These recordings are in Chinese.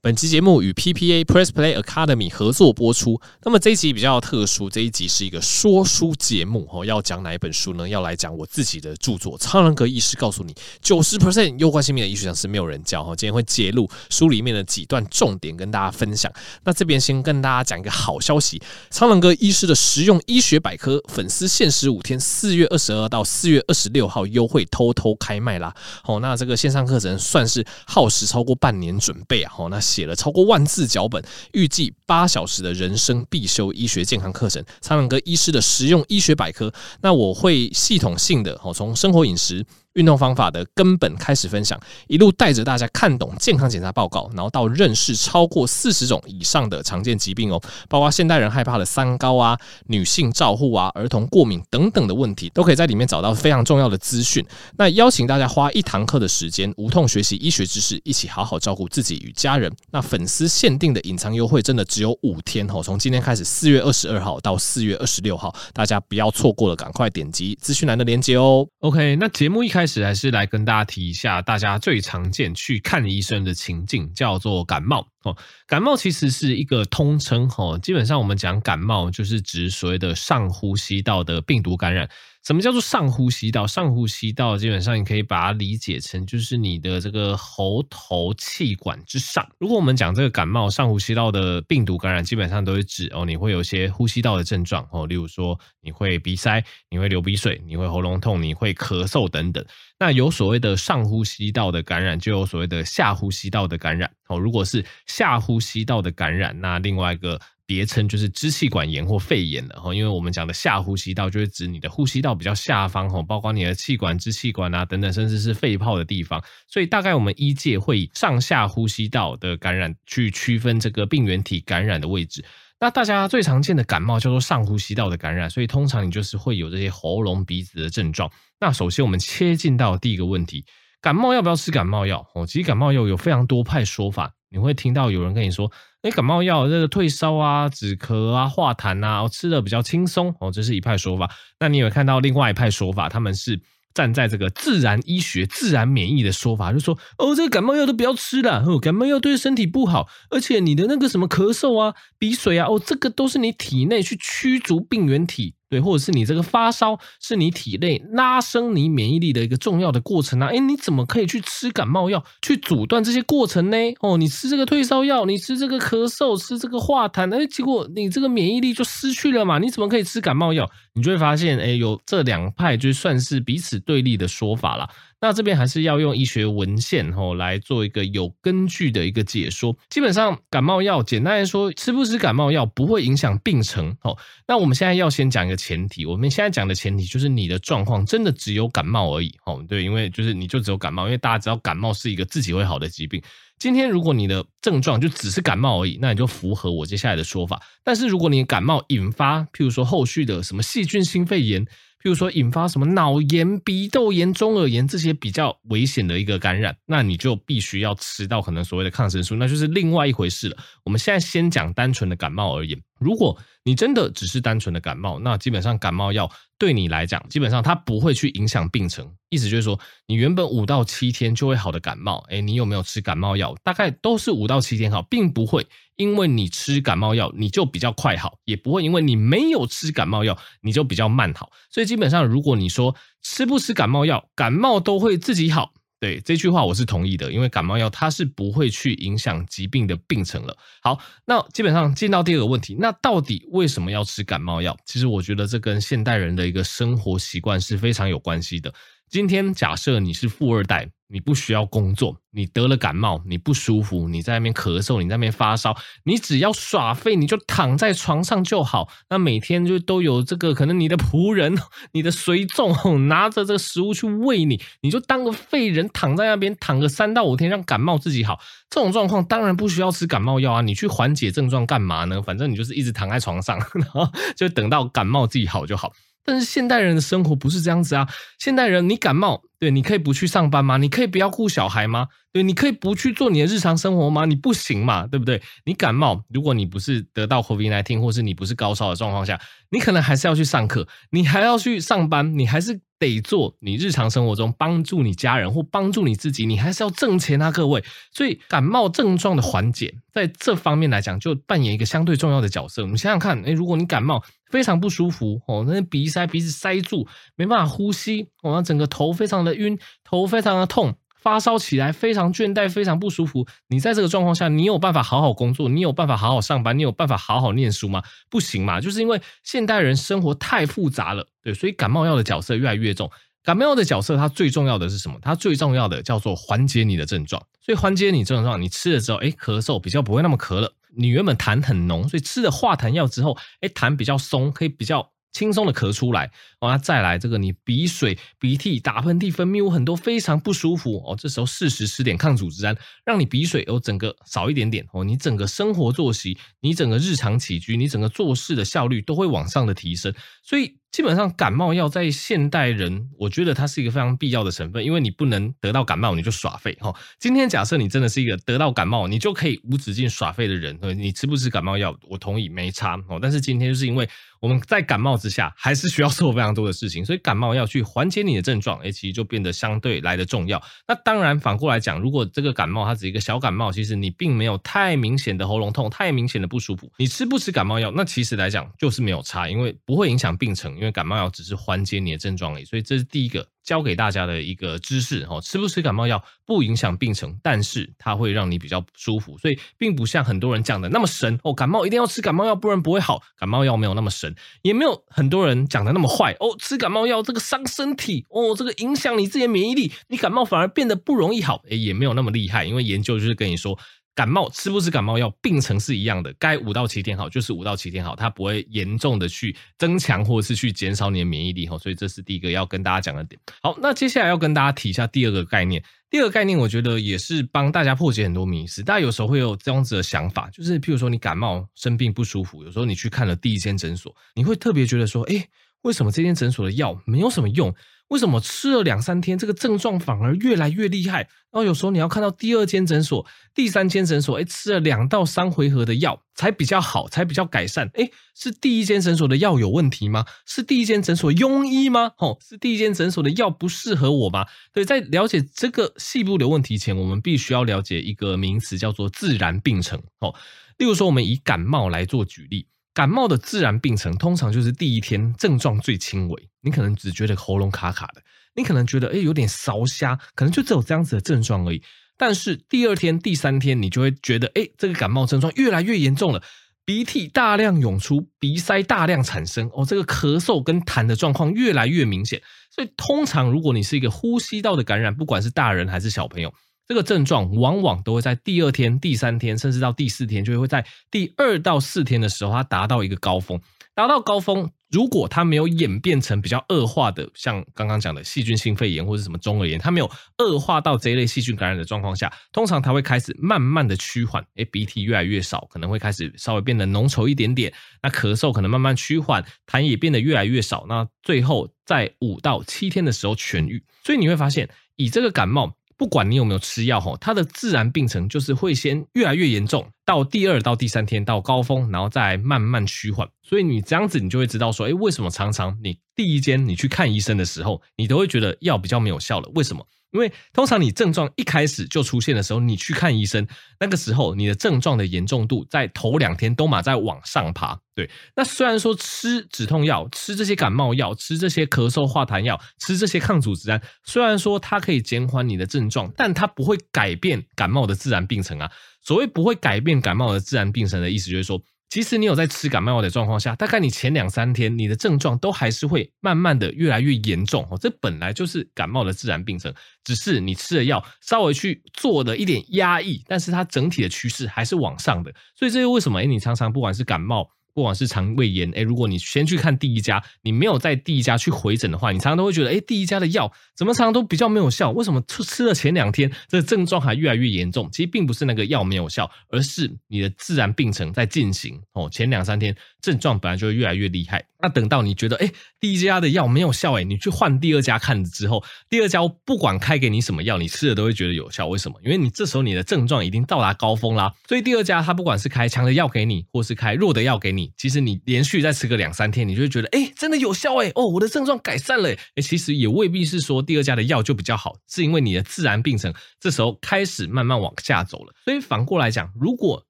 本期节目与 PPA Press Play Academy 合作播出。那么这一集比较特殊，这一集是一个说书节目哦。要讲哪一本书呢？要来讲我自己的著作《苍蓝鸽医师告诉你九十 percent 攸关性命的医学常识没有人教》哈。今天会揭露书里面的几段重点跟大家分享。那这边先跟大家讲一个好消息：苍蓝鸽医师的实用医学百科粉丝限时五天，四月二十二到四月二十六号优惠偷偷开卖啦。好，那这个线上课程算是耗时超过半年准备啊。好，那。写了超过万字脚本，预计八小时的人生必修医学健康课程，苍狼哥医师的实用医学百科。那我会系统性的，哦，从生活饮食。运动方法的根本开始分享，一路带着大家看懂健康检查报告，然后到认识超过四十种以上的常见疾病哦，包括现代人害怕的三高啊、女性照护啊、儿童过敏等等的问题，都可以在里面找到非常重要的资讯。那邀请大家花一堂课的时间，无痛学习医学知识，一起好好照顾自己与家人。那粉丝限定的隐藏优惠真的只有五天哦，从今天开始，四月二十二号到四月二十六号，大家不要错过了，赶快点击资讯栏的链接哦。OK，那节目一开。还是来跟大家提一下，大家最常见去看医生的情境叫做感冒哦。感冒其实是一个通称哦，基本上我们讲感冒就是指所谓的上呼吸道的病毒感染。什么叫做上呼吸道？上呼吸道基本上你可以把它理解成就是你的这个喉头气管之上。如果我们讲这个感冒上呼吸道的病毒感染，基本上都是指哦，你会有些呼吸道的症状哦，例如说你会鼻塞，你会流鼻水，你会喉咙痛，你会咳嗽等等。那有所谓的上呼吸道的感染，就有所谓的下呼吸道的感染哦。如果是下呼吸道的感染，那另外一个。别称就是支气管炎或肺炎了哈，因为我们讲的下呼吸道就是指你的呼吸道比较下方哈，包括你的气管、支气管啊等等，甚至是肺泡的地方。所以大概我们医界会以上下呼吸道的感染去区分这个病原体感染的位置。那大家最常见的感冒叫做上呼吸道的感染，所以通常你就是会有这些喉咙、鼻子的症状。那首先我们切进到第一个问题：感冒要不要吃感冒药？哦，其实感冒药有非常多派说法，你会听到有人跟你说。哎，感冒药这个退烧啊、止咳啊、化痰啊，哦，吃的比较轻松哦，这是一派说法。那你有看到另外一派说法，他们是站在这个自然医学、自然免疫的说法，就说哦，这个感冒药都不要吃了，哦，感冒药对身体不好，而且你的那个什么咳嗽啊、鼻水啊，哦，这个都是你体内去驱逐病原体。对，或者是你这个发烧，是你体内拉升你免疫力的一个重要的过程啊！诶，你怎么可以去吃感冒药去阻断这些过程呢？哦，你吃这个退烧药，你吃这个咳嗽，吃这个化痰，诶，结果你这个免疫力就失去了嘛？你怎么可以吃感冒药？你就会发现，诶，有这两派就算是彼此对立的说法了。那这边还是要用医学文献吼来做一个有根据的一个解说。基本上感冒药，简单来说，吃不吃感冒药不会影响病程。吼，那我们现在要先讲一个前提，我们现在讲的前提就是你的状况真的只有感冒而已。吼，对，因为就是你就只有感冒，因为大家知道感冒是一个自己会好的疾病。今天如果你的症状就只是感冒而已，那你就符合我接下来的说法。但是如果你感冒引发，譬如说后续的什么细菌性肺炎。譬如说引发什么脑炎、鼻窦炎、中耳炎这些比较危险的一个感染，那你就必须要吃到可能所谓的抗生素，那就是另外一回事了。我们现在先讲单纯的感冒而言。如果你真的只是单纯的感冒，那基本上感冒药对你来讲，基本上它不会去影响病程。意思就是说，你原本五到七天就会好的感冒，诶，你有没有吃感冒药？大概都是五到七天好，并不会因为你吃感冒药你就比较快好，也不会因为你没有吃感冒药你就比较慢好。所以基本上，如果你说吃不吃感冒药，感冒都会自己好。对，这句话我是同意的，因为感冒药它是不会去影响疾病的病程了。好，那基本上进到第二个问题，那到底为什么要吃感冒药？其实我觉得这跟现代人的一个生活习惯是非常有关系的。今天假设你是富二代，你不需要工作，你得了感冒，你不舒服，你在那边咳嗽，你在那边发烧，你只要耍废，你就躺在床上就好。那每天就都有这个可能，你的仆人、你的随从拿着这个食物去喂你，你就当个废人躺在那边躺个三到五天，让感冒自己好。这种状况当然不需要吃感冒药啊，你去缓解症状干嘛呢？反正你就是一直躺在床上，然后就等到感冒自己好就好。但是现代人的生活不是这样子啊！现代人，你感冒，对，你可以不去上班吗？你可以不要顾小孩吗？对，你可以不去做你的日常生活吗？你不行嘛，对不对？你感冒，如果你不是得到 COVID-19，或是你不是高烧的状况下，你可能还是要去上课，你还要去上班，你还是得做你日常生活中帮助你家人或帮助你自己，你还是要挣钱啊，各位。所以感冒症状的缓解，在这方面来讲，就扮演一个相对重要的角色。我们想想看，诶，如果你感冒非常不舒服哦，那鼻塞、鼻子塞住，没办法呼吸，哦，那整个头非常的晕，头非常的痛。发烧起来非常倦怠，非常不舒服。你在这个状况下，你有办法好好工作？你有办法好好上班？你有办法好好念书吗？不行嘛，就是因为现代人生活太复杂了，对，所以感冒药的角色越来越重。感冒药的角色，它最重要的是什么？它最重要的叫做缓解你的症状。所以缓解你症状，你吃了之后，哎，咳嗽比较不会那么咳了。你原本痰很浓，所以吃了化痰药之后，哎，痰比较松，可以比较。轻松的咳出来，完了再来这个，你鼻水、鼻涕、打喷嚏、分泌物很多，非常不舒服哦。这时候适时吃点抗组织胺，让你鼻水有整个少一点点哦。你整个生活作息，你整个日常起居，你整个做事的效率都会往上的提升，所以。基本上感冒药在现代人，我觉得它是一个非常必要的成分，因为你不能得到感冒你就耍废哈。今天假设你真的是一个得到感冒你就可以无止境耍废的人，你吃不吃感冒药，我同意没差哦。但是今天就是因为我们在感冒之下还是需要做非常多的事情，所以感冒药去缓解你的症状，哎，其实就变得相对来的重要。那当然反过来讲，如果这个感冒它只是一个小感冒，其实你并没有太明显的喉咙痛、太明显的不舒服，你吃不吃感冒药，那其实来讲就是没有差，因为不会影响病程。因为感冒药只是缓解你的症状而已，所以这是第一个教给大家的一个知识哈。吃不吃感冒药不影响病程，但是它会让你比较舒服，所以并不像很多人讲的那么神哦。感冒一定要吃感冒药，不然不会好。感冒药没有那么神，也没有很多人讲的那么坏哦。吃感冒药这个伤身体哦，这个影响你自己的免疫力，你感冒反而变得不容易好。诶，也没有那么厉害，因为研究就是跟你说。感冒吃不吃感冒药，病程是一样的，该五到七天好就是五到七天好，它不会严重的去增强或者是去减少你的免疫力哈，所以这是第一个要跟大家讲的点。好，那接下来要跟大家提一下第二个概念，第二个概念我觉得也是帮大家破解很多迷思。大家有时候会有这样子的想法，就是譬如说你感冒生病不舒服，有时候你去看了第一间诊所，你会特别觉得说，诶，为什么这间诊所的药没有什么用？为什么吃了两三天，这个症状反而越来越厉害？然后有时候你要看到第二间诊所、第三间诊所，诶，吃了两到三回合的药才比较好，才比较改善。诶，是第一间诊所的药有问题吗？是第一间诊所庸医吗？哦，是第一间诊所的药不适合我吗？对，在了解这个细部的问题前，我们必须要了解一个名词，叫做自然病程。哦，例如说，我们以感冒来做举例。感冒的自然病程通常就是第一天症状最轻微，你可能只觉得喉咙卡卡的，你可能觉得诶有点烧瞎，可能就只有这样子的症状而已。但是第二天、第三天，你就会觉得诶这个感冒症状越来越严重了，鼻涕大量涌出，鼻塞大量产生，哦，这个咳嗽跟痰的状况越来越明显。所以通常如果你是一个呼吸道的感染，不管是大人还是小朋友。这个症状往往都会在第二天、第三天，甚至到第四天，就会在第二到四天的时候，它达到一个高峰。达到高峰，如果它没有演变成比较恶化的，像刚刚讲的细菌性肺炎或者什么中耳炎，它没有恶化到这一类细菌感染的状况下，通常它会开始慢慢的趋缓，诶，鼻涕越来越少，可能会开始稍微变得浓稠一点点，那咳嗽可能慢慢趋缓，痰也变得越来越少，那最后在五到七天的时候痊愈。所以你会发现，以这个感冒。不管你有没有吃药，吼，它的自然病程就是会先越来越严重，到第二到第三天到高峰，然后再慢慢趋缓。所以你这样子，你就会知道说，哎，为什么常常你第一间你去看医生的时候，你都会觉得药比较没有效了？为什么？因为通常你症状一开始就出现的时候，你去看医生，那个时候你的症状的严重度在头两天都马在往上爬。对，那虽然说吃止痛药、吃这些感冒药、吃这些咳嗽化痰药、吃这些抗组织胺，虽然说它可以减缓你的症状，但它不会改变感冒的自然病程啊。所谓不会改变感冒的自然病程的意思，就是说。即使你有在吃感冒药的状况下，大概你前两三天你的症状都还是会慢慢的越来越严重哦，这本来就是感冒的自然病程，只是你吃了药稍微去做了一点压抑，但是它整体的趋势还是往上的，所以这又为什么？诶，你常常不管是感冒。不管是肠胃炎，诶，如果你先去看第一家，你没有在第一家去回诊的话，你常常都会觉得，诶，第一家的药怎么常常都比较没有效？为什么吃吃了前两天，这症状还越来越严重？其实并不是那个药没有效，而是你的自然病程在进行。哦，前两三天症状本来就会越来越厉害。那等到你觉得，诶，第一家的药没有效，诶，你去换第二家看之后，第二家不管开给你什么药，你吃了都会觉得有效。为什么？因为你这时候你的症状已经到达高峰啦。所以第二家他不管是开强的药给你，或是开弱的药给你。其实你连续再吃个两三天，你就会觉得，哎，真的有效哎，哦，我的症状改善了，哎，其实也未必是说第二家的药就比较好，是因为你的自然病程这时候开始慢慢往下走了。所以反过来讲，如果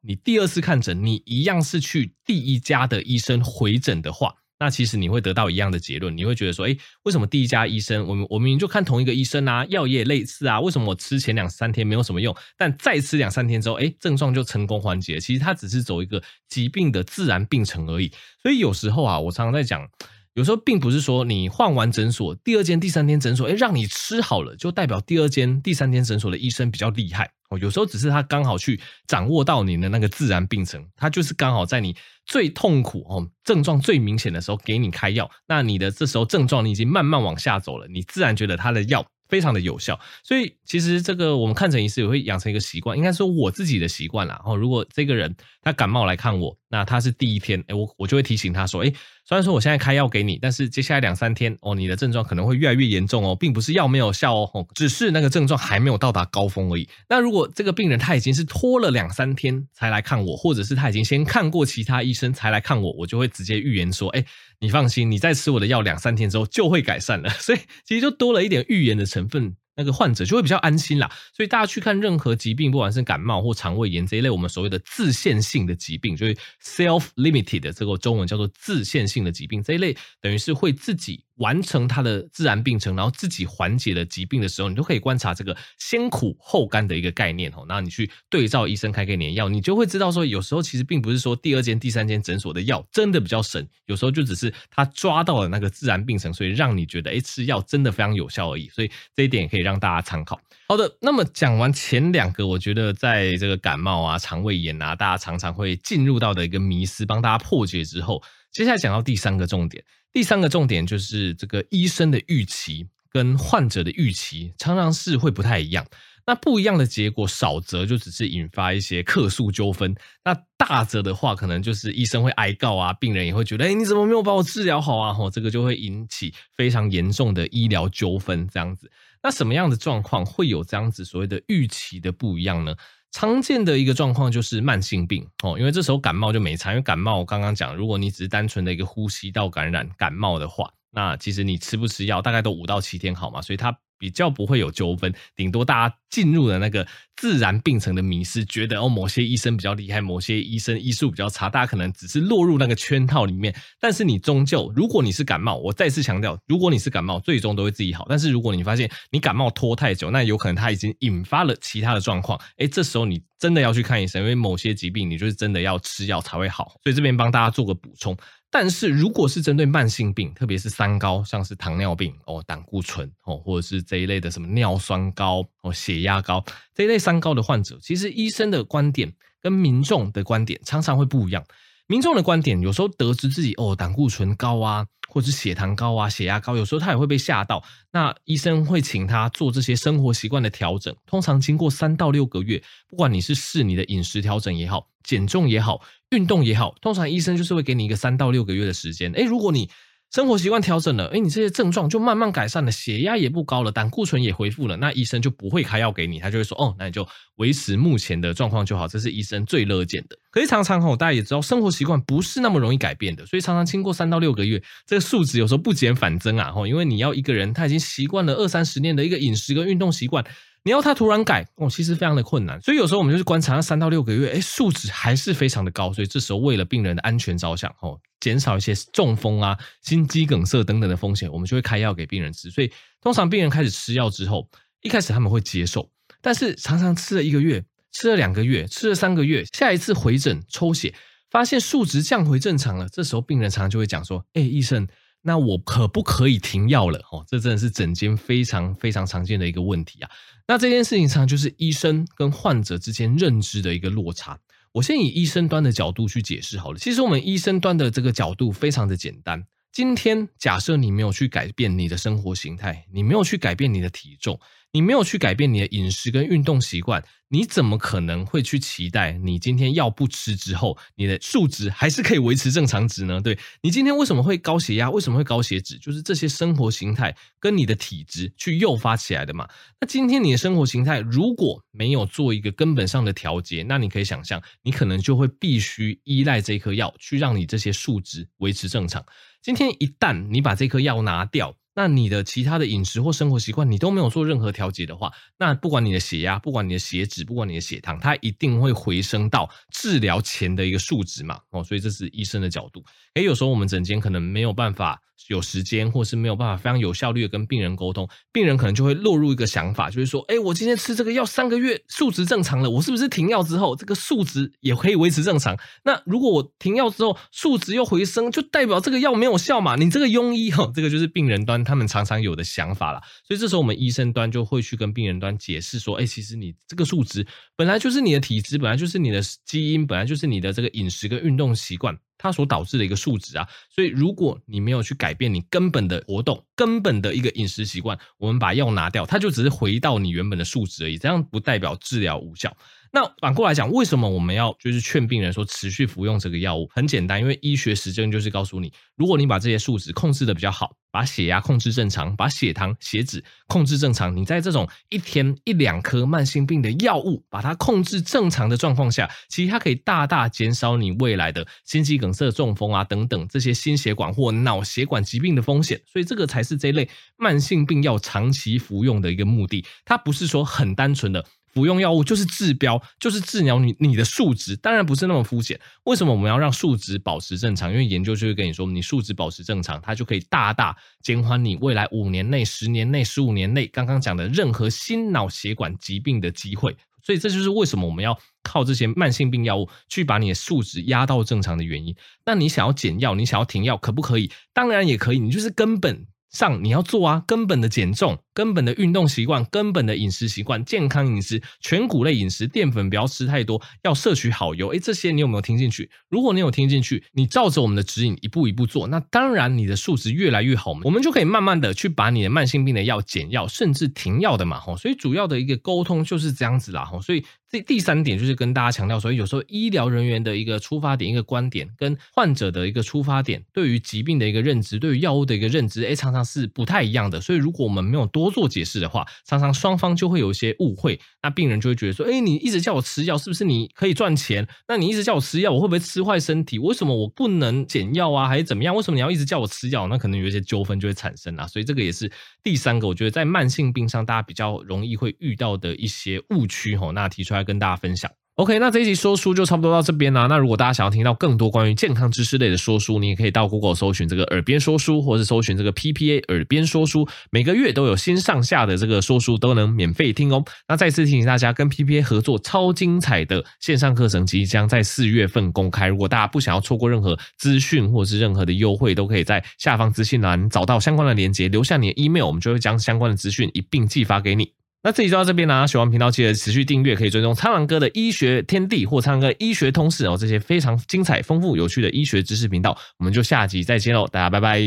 你第二次看诊，你一样是去第一家的医生回诊的话。那其实你会得到一样的结论，你会觉得说，哎，为什么第一家医生，我们我明明就看同一个医生啊，药也类似啊，为什么我吃前两三天没有什么用，但再吃两三天之后，哎，症状就成功缓解？其实它只是走一个疾病的自然病程而已。所以有时候啊，我常常在讲，有时候并不是说你换完诊所，第二间、第三间诊所，哎，让你吃好了，就代表第二间、第三间诊所的医生比较厉害。哦，有时候只是他刚好去掌握到你的那个自然病程，他就是刚好在你最痛苦哦，症状最明显的时候给你开药。那你的这时候症状你已经慢慢往下走了，你自然觉得他的药非常的有效。所以其实这个我们看诊医师也会养成一个习惯，应该说我自己的习惯啦。哦，如果这个人他感冒来看我，那他是第一天，诶，我我就会提醒他说，诶。虽然说我现在开药给你，但是接下来两三天哦，你的症状可能会越来越严重哦，并不是药没有效哦，只是那个症状还没有到达高峰而已。那如果这个病人他已经是拖了两三天才来看我，或者是他已经先看过其他医生才来看我，我就会直接预言说，哎，你放心，你再吃我的药两三天之后就会改善了。所以其实就多了一点预言的成分。那个患者就会比较安心啦，所以大家去看任何疾病，不管是感冒或肠胃炎这一类，我们所谓的自限性的疾病，就是 self-limited 的这个中文叫做自限性的疾病这一类，等于是会自己。完成它的自然病程，然后自己缓解了疾病的时候，你都可以观察这个先苦后甘的一个概念哦。那你去对照医生开给你的药，你就会知道说，有时候其实并不是说第二间、第三间诊所的药真的比较神，有时候就只是他抓到了那个自然病程，所以让你觉得诶，吃药真的非常有效而已。所以这一点也可以让大家参考。好的，那么讲完前两个，我觉得在这个感冒啊、肠胃炎啊，大家常常会进入到的一个迷思，帮大家破解之后，接下来讲到第三个重点。第三个重点就是这个医生的预期跟患者的预期常常是会不太一样。那不一样的结果，少则就只是引发一些客诉纠纷；那大则的话，可能就是医生会挨告啊，病人也会觉得，哎，你怎么没有把我治疗好啊？吼，这个就会引起非常严重的医疗纠纷。这样子，那什么样的状况会有这样子所谓的预期的不一样呢？常见的一个状况就是慢性病哦，因为这时候感冒就没差，因为感冒我刚刚讲，如果你只是单纯的一个呼吸道感染感冒的话，那其实你吃不吃药大概都五到七天好嘛，所以它。比较不会有纠纷，顶多大家进入了那个自然病程的迷思，觉得哦某些医生比较厉害，某些医生医术比较差，大家可能只是落入那个圈套里面。但是你终究，如果你是感冒，我再次强调，如果你是感冒，最终都会自己好。但是如果你发现你感冒拖太久，那有可能它已经引发了其他的状况，诶，这时候你真的要去看医生，因为某些疾病你就是真的要吃药才会好。所以这边帮大家做个补充。但是如果是针对慢性病，特别是三高，像是糖尿病哦、胆固醇哦，或者是这一类的什么尿酸高哦、血压高这一类三高的患者，其实医生的观点跟民众的观点常常会不一样。民众的观点有时候得知自己哦胆固醇高啊，或者是血糖高啊、血压高，有时候他也会被吓到。那医生会请他做这些生活习惯的调整，通常经过三到六个月，不管你是试你的饮食调整也好，减重也好。运动也好，通常医生就是会给你一个三到六个月的时间。诶，如果你生活习惯调整了，诶，你这些症状就慢慢改善了，血压也不高了，胆固醇也恢复了，那医生就不会开药给你，他就会说，哦，那你就维持目前的状况就好，这是医生最乐见的。可是常常吼，大家也知道，生活习惯不是那么容易改变的，所以常常经过三到六个月，这个数值有时候不减反增啊，吼，因为你要一个人他已经习惯了二三十年的一个饮食跟运动习惯。你要他突然改哦，其实非常的困难，所以有时候我们就是观察他三到六个月，哎，数值还是非常的高，所以这时候为了病人的安全着想，哦，减少一些中风啊、心肌梗塞等等的风险，我们就会开药给病人吃。所以通常病人开始吃药之后，一开始他们会接受，但是常常吃了一个月、吃了两个月、吃了三个月，下一次回诊抽血，发现数值降回正常了，这时候病人常常就会讲说，哎，医生。那我可不可以停药了？哦，这真的是整间非常非常常见的一个问题啊。那这件事情上就是医生跟患者之间认知的一个落差。我先以医生端的角度去解释好了。其实我们医生端的这个角度非常的简单。今天假设你没有去改变你的生活形态，你没有去改变你的体重，你没有去改变你的饮食跟运动习惯，你怎么可能会去期待你今天药不吃之后，你的数值还是可以维持正常值呢？对，你今天为什么会高血压？为什么会高血脂？就是这些生活形态跟你的体质去诱发起来的嘛。那今天你的生活形态如果没有做一个根本上的调节，那你可以想象，你可能就会必须依赖这颗药去让你这些数值维持正常。今天一旦你把这颗药拿掉，那你的其他的饮食或生活习惯你都没有做任何调节的话，那不管你的血压，不管你的血脂，不管你的血糖，它一定会回升到治疗前的一个数值嘛。哦，所以这是医生的角度。诶，有时候我们诊间可能没有办法。有时间，或是没有办法非常有效率的跟病人沟通，病人可能就会落入一个想法，就是说，哎，我今天吃这个药三个月，数值正常了，我是不是停药之后，这个数值也可以维持正常？那如果我停药之后，数值又回升，就代表这个药没有效嘛？你这个庸医哈，这个就是病人端他们常常有的想法啦。所以这时候我们医生端就会去跟病人端解释说，哎，其实你这个数值本来就是你的体质，本来就是你的基因，本来就是你的这个饮食跟运动习惯。它所导致的一个数值啊，所以如果你没有去改变你根本的活动、根本的一个饮食习惯，我们把药拿掉，它就只是回到你原本的数值而已。这样不代表治疗无效。那反过来讲，为什么我们要就是劝病人说持续服用这个药物？很简单，因为医学实证就是告诉你，如果你把这些数值控制的比较好，把血压控制正常，把血糖、血脂控制正常，你在这种一天一两颗慢性病的药物把它控制正常的状况下，其实它可以大大减少你未来的心肌梗塞、中风啊等等这些心血管或脑血管疾病的风险。所以这个才是这类慢性病药长期服用的一个目的，它不是说很单纯的。服用药物就是治标，就是治疗你你的数值，当然不是那么肤浅。为什么我们要让数值保持正常？因为研究就会跟你说，你数值保持正常，它就可以大大减缓你未来五年内、十年内、十五年内刚刚讲的任何心脑血管疾病的机会。所以这就是为什么我们要靠这些慢性病药物去把你的数值压到正常的原因。那你想要减药，你想要停药，可不可以？当然也可以，你就是根本上你要做啊，根本的减重。根本的运动习惯，根本的饮食习惯，健康饮食，全谷类饮食，淀粉不要吃太多，要摄取好油。诶，这些你有没有听进去？如果你有听进去，你照着我们的指引一步一步做，那当然你的数值越来越好，我们就可以慢慢的去把你的慢性病的药减药，甚至停药的嘛。吼，所以主要的一个沟通就是这样子啦。吼，所以这第三点就是跟大家强调，所以有时候医疗人员的一个出发点、一个观点，跟患者的一个出发点，对于疾病的一个认知，对于药物的一个认知，哎，常常是不太一样的。所以如果我们没有多做解释的话，常常双方就会有一些误会，那病人就会觉得说，哎，你一直叫我吃药，是不是你可以赚钱？那你一直叫我吃药，我会不会吃坏身体？为什么我不能减药啊？还是怎么样？为什么你要一直叫我吃药？那可能有一些纠纷就会产生啊。所以这个也是第三个，我觉得在慢性病上大家比较容易会遇到的一些误区吼，那提出来来跟大家分享。OK，那这一集说书就差不多到这边啦。那如果大家想要听到更多关于健康知识类的说书，你也可以到 Google 搜寻这个“耳边说书”或者搜寻这个 “PPA 耳边说书”，每个月都有新上下的这个说书都能免费听哦。那再次提醒大家，跟 PPA 合作超精彩的线上课程即将在四月份公开。如果大家不想要错过任何资讯或者是任何的优惠，都可以在下方资讯栏找到相关的链接，留下你的 email，我们就会将相关的资讯一并寄发给你。那这集就到这边啦，喜欢频道记得持续订阅，可以追踪苍狼哥的医学天地或苍狼哥医学通识哦，这些非常精彩、丰富、有趣的医学知识频道，我们就下集再见喽，大家拜拜。